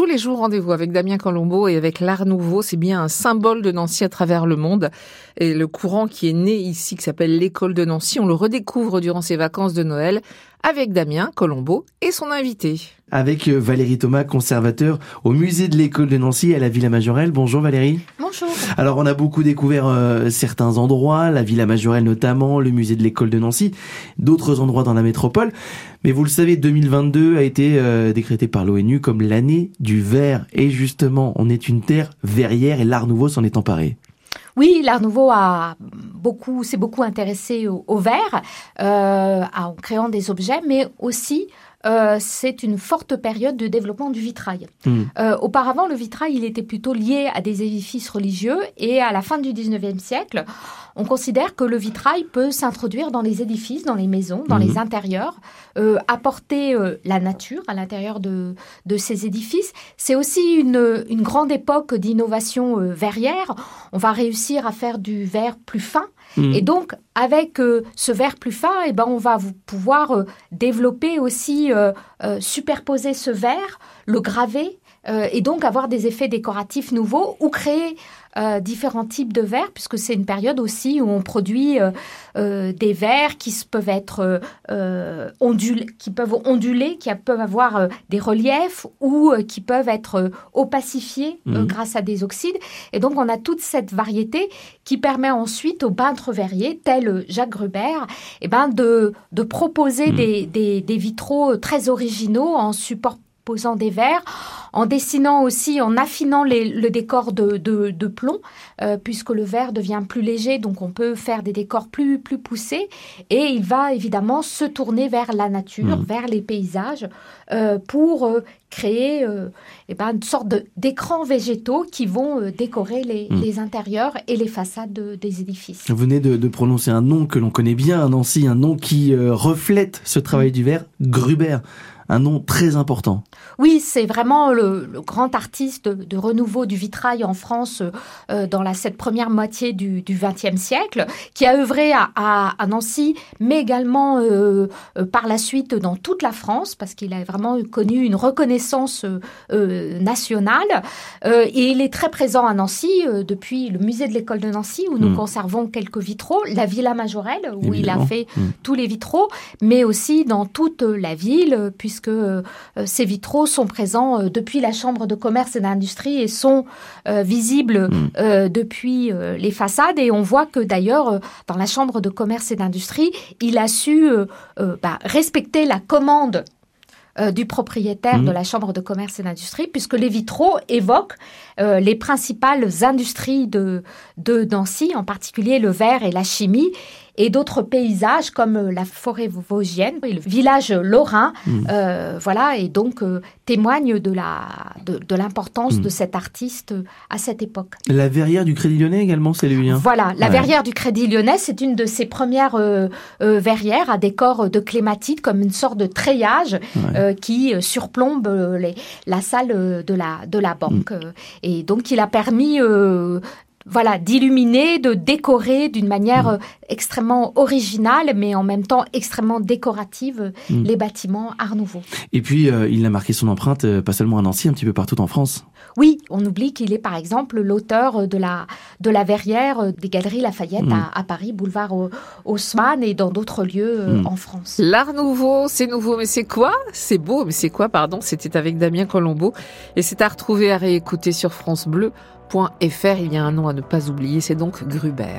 tous les jours rendez-vous avec Damien Colombo et avec l'Art Nouveau. C'est bien un symbole de Nancy à travers le monde. Et le courant qui est né ici, qui s'appelle l'école de Nancy, on le redécouvre durant ses vacances de Noël avec Damien Colombo et son invité. Avec euh, Valérie Thomas, conservateur au musée de l'école de Nancy à la Villa Majorelle. Bonjour Valérie. Bonjour. Alors on a beaucoup découvert euh, certains endroits, la Villa Majorelle notamment, le musée de l'école de Nancy, d'autres endroits dans la métropole. Mais vous le savez, 2022 a été euh, décrété par l'ONU comme l'année du verre. Et justement, on est une terre verrière et l'art nouveau s'en est emparé. Oui, l'Art Nouveau a beaucoup, s'est beaucoup intéressé au, au verre, euh, en créant des objets, mais aussi euh, c'est une forte période de développement du vitrail. Hmm. Euh, auparavant, le vitrail, il était plutôt lié à des édifices religieux et à la fin du 19e siècle, on considère que le vitrail peut s'introduire dans les édifices, dans les maisons, dans Mhm. les intérieurs, euh, apporter euh, la nature à l'intérieur de, de ces édifices. C'est aussi une, une grande époque d'innovation euh, verrière. On va réussir à faire du verre plus fin. Hmm. Et donc, avec ce verre plus fin, eh ben, on va vous pouvoir développer aussi, superposer ce verre, le graver, euh, et donc avoir des effets décoratifs nouveaux ou créer euh, différents types de verres, puisque c'est une période aussi où on produit euh, des verres qui peuvent être ondulés, qui peuvent onduler, qui peuvent avoir des reliefs ou qui peuvent être opacifiés Mhm. grâce à des oxydes. Et donc on a toute cette variété qui permet ensuite aux peintres verriers, tels Jacques Gruber, eh ben de, de proposer Mhm. des, des, des vitraux très originaux en superposant des verres, en dessinant aussi, en affinant les- le décor de, de, de plomb, euh, puisque le verre devient plus léger, donc on peut faire des décors plus, plus poussés, et il va évidemment se tourner vers la nature, Mhm. vers les paysages, euh, pour euh, créer eh ben, une sorte d'écrans végétaux qui vont décorer les, Mhm. les intérieurs et les façades de- des édifices. Vous venez de, de prononcer un nom que l'on connaît bien à Nancy, un nom qui reflète ce travail du verre, Gruber. Un nom très important. Oui, c'est vraiment le, le grand artiste de, de renouveau du vitrail en France euh, dans la, cette première moitié du XXe siècle, qui a œuvré à, à- à Nancy, mais également euh, euh, par la suite dans toute la France, parce qu'il a vraiment connu une reconnaissance nationale. Et il est très présent à Nancy depuis le musée de l'école de Nancy, où nous Mm. conservons quelques vitraux, la Villa Majorelle, où il a fait Mm. tous les vitraux, mais aussi dans toute la ville, puisque euh, euh, ces vitraux sont présents euh, depuis la Chambre de commerce et d'industrie et sont visibles Mm. euh, depuis les façades. Et on voit que d'ailleurs, dans la Chambre de commerce et d'industrie, il a su bah, respecter la commande euh, du propriétaire Mhm. de la Chambre de commerce et d'industrie, puisque les vitraux évoquent euh, les principales industries de, de Nancy, en particulier le verre et la chimie, et d'autres paysages comme euh, la forêt vosgienne et le village lorrain, Mhm. euh, voilà, et donc témoignent de la de, de l'importance Mhm. de cet artiste à cette époque. La verrière du Crédit Lyonnais également, c'est lui. Hein. Voilà, la Ouais. verrière du Crédit Lyonnais, c'est une de ses premières verrières à décor de clématite, comme une sorte de treillage Ouais. Qui euh, surplombe euh, les- la salle euh, de la, de la banque. Mm. Et donc, il a permis... voilà, d'illuminer, de décorer d'une manière Mm. extrêmement originale, mais en même temps extrêmement décorative, Mm. les bâtiments Art Nouveau. Et puis, euh, il a marqué son empreinte, euh, pas seulement à Nancy, un petit peu partout en France. Oui, on oublie qu'il est par exemple l'auteur de la, de la verrière euh, des Galeries Lafayette Mm. à, à Paris, boulevard Au- Haussmann et dans d'autres lieux euh, Mm. en France. L'art nouveau, c'est nouveau, mais c'est quoi? C'est beau, mais c'est quoi, pardon? C'était avec Damien Colombo. Et c'est à retrouver, à réécouter sur francebleu.fr. Il y a un nom à ne pas oublier, c'est donc Gruber.